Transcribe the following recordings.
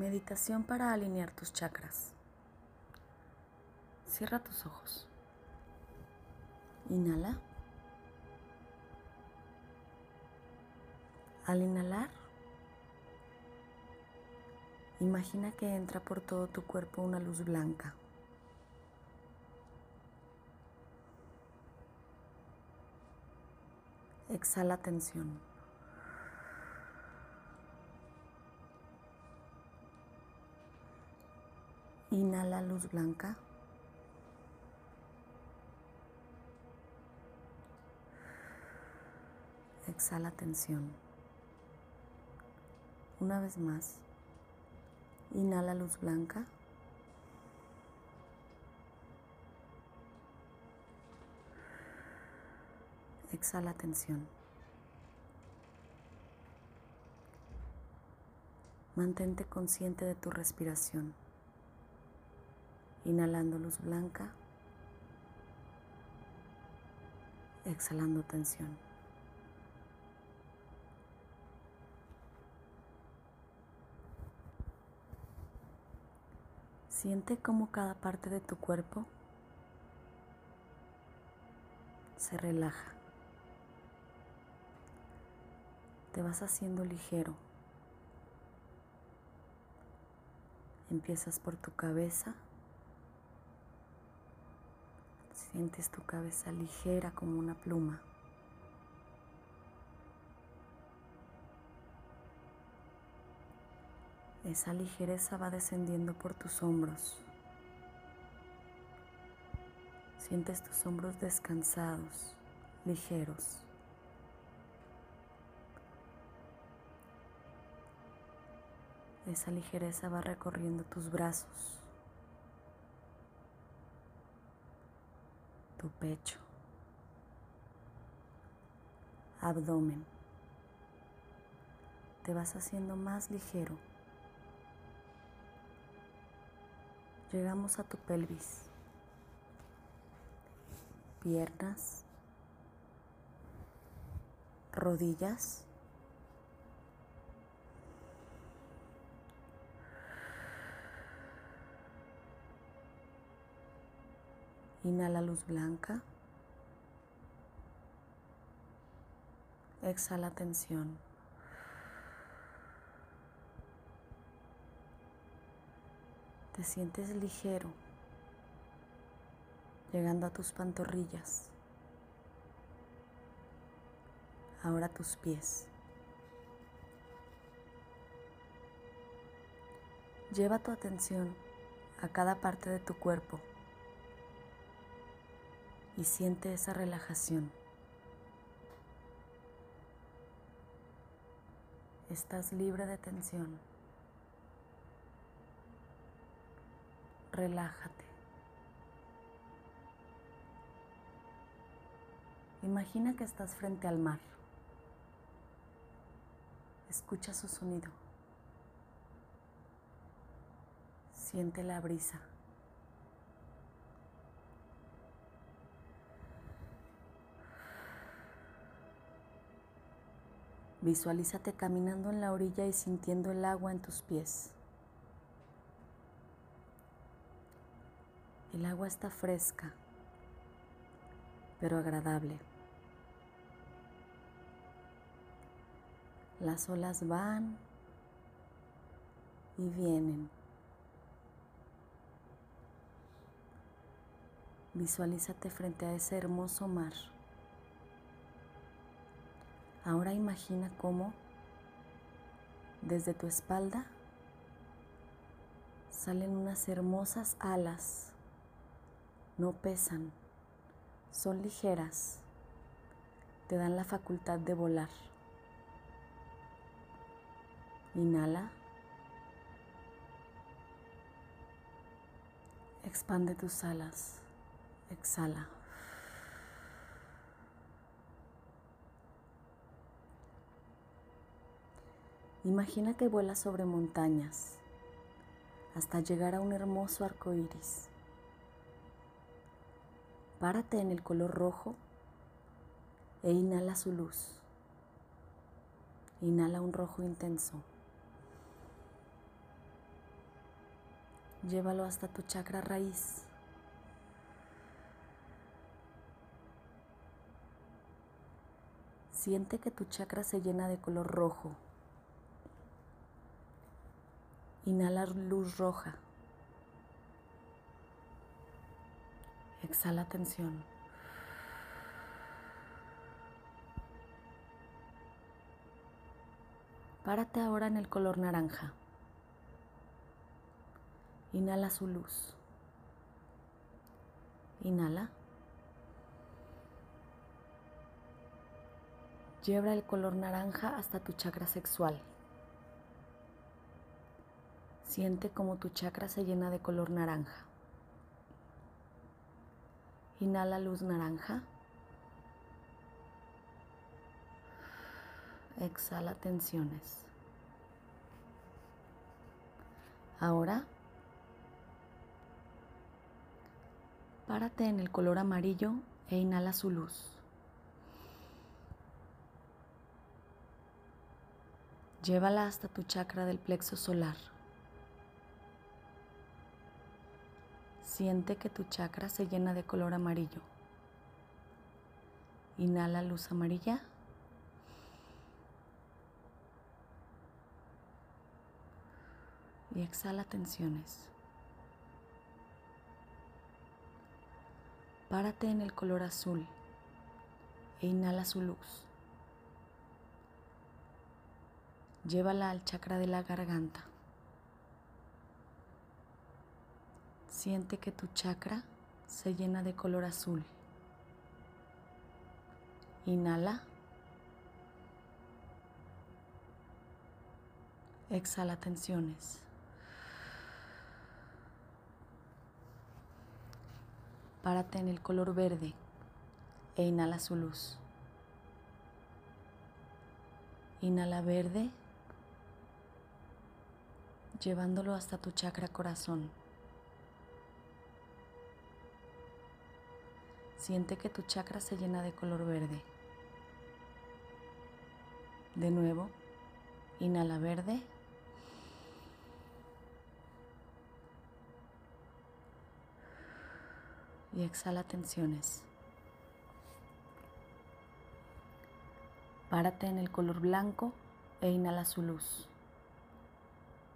Meditación para alinear tus chakras. Cierra tus ojos. Inhala. Al inhalar, imagina que entra por todo tu cuerpo una luz blanca. Exhala tensión. Inhala luz blanca. Exhala tensión. Una vez más. Inhala luz blanca. Exhala tensión. Mantente consciente de tu respiración inhalando luz blanca, exhalando tensión. Siente cómo cada parte de tu cuerpo se relaja. Te vas haciendo ligero. Empiezas por tu cabeza Sientes tu cabeza ligera como una pluma. Esa ligereza va descendiendo por tus hombros. Sientes tus hombros descansados, ligeros. Esa ligereza va recorriendo tus brazos. Tu pecho, abdomen. Te vas haciendo más ligero. Llegamos a tu pelvis, piernas, rodillas. Inhala luz blanca. Exhala tensión. Te sientes ligero, llegando a tus pantorrillas. Ahora tus pies. Lleva tu atención a cada parte de tu cuerpo y siente esa relajación. Estás libre de tensión. Relájate. Imagina que estás frente al mar. Escucha su sonido. Siente la brisa. Visualízate caminando en la orilla y sintiendo el agua en tus pies. El agua está fresca, pero agradable. Las olas van y vienen. Visualízate frente a ese hermoso mar. Ahora imagina cómo desde tu espalda salen unas hermosas alas. No pesan, son ligeras, te dan la facultad de volar. Inhala. Expande tus alas. Exhala. Imagina que vuelas sobre montañas hasta llegar a un hermoso arco iris. Párate en el color rojo e inhala su luz. Inhala un rojo intenso. Llévalo hasta tu chakra raíz. Siente que tu chakra se llena de color rojo. Inhala luz roja. Exhala tensión. Párate ahora en el color naranja. Inhala su luz. Inhala. Lleva el color naranja hasta tu chakra sexual. Siente como tu chakra se llena de color naranja. Inhala luz naranja. Exhala tensiones. Ahora, párate en el color amarillo e inhala su luz. Llévala hasta tu chakra del plexo solar. Siente que tu chakra se llena de color amarillo. Inhala luz amarilla. Y exhala tensiones. Párate en el color azul e inhala su luz. Llévala al chakra de la garganta. Siente que tu chakra se llena de color azul. Inhala. Exhala tensiones. Párate en el color verde e inhala su luz. Inhala verde llevándolo hasta tu chakra corazón. Siente que tu chakra se llena de color verde. De nuevo, inhala verde. Y exhala tensiones. Párate en el color blanco e inhala su luz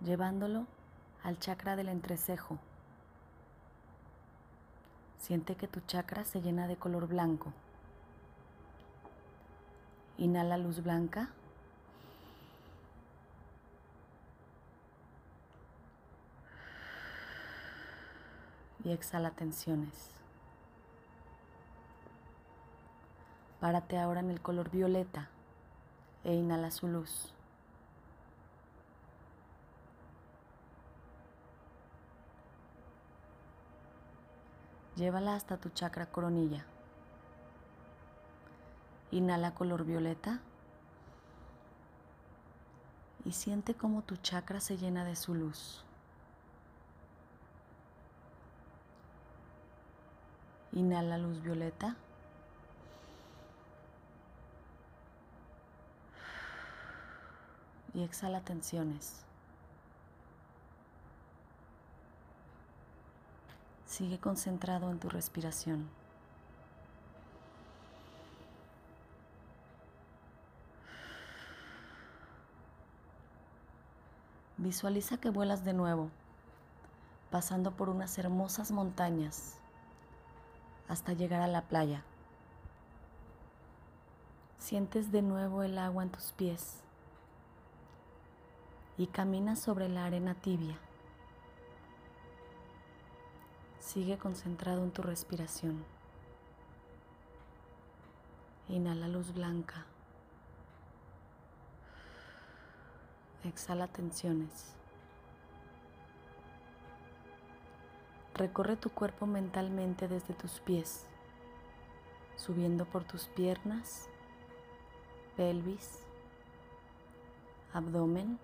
llevándolo al chakra del entrecejo. Siente que tu chakra se llena de color blanco. Inhala luz blanca. Y exhala tensiones. Párate ahora en el color violeta e inhala su luz. Llévala hasta tu chakra coronilla. Inhala color violeta y siente cómo tu chakra se llena de su luz. Inhala luz violeta. Y exhala tensiones. Sigue concentrado en tu respiración. Visualiza que vuelas de nuevo, pasando por unas hermosas montañas hasta llegar a la playa. Sientes de nuevo el agua en tus pies y caminas sobre la arena tibia. Sigue concentrado en tu respiración. Inhala luz blanca. Exhala tensiones. Recorre tu cuerpo mentalmente desde tus pies, subiendo por tus piernas, pelvis, abdomen,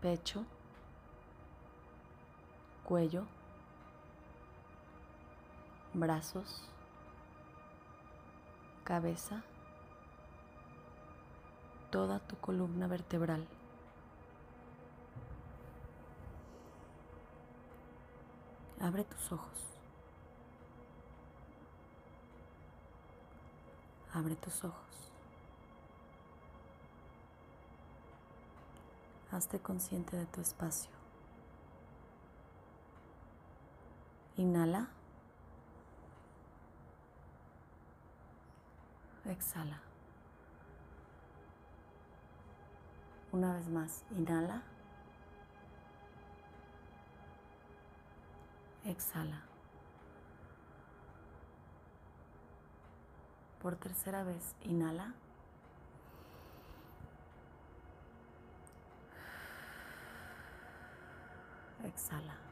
pecho, cuello, brazos, cabeza, toda tu columna vertebral. Abre tus ojos. Abre tus ojos. Hazte consciente de tu espacio. Inhala. Exhala. Una vez más, inhala. Exhala. Por tercera vez, inhala. Exhala.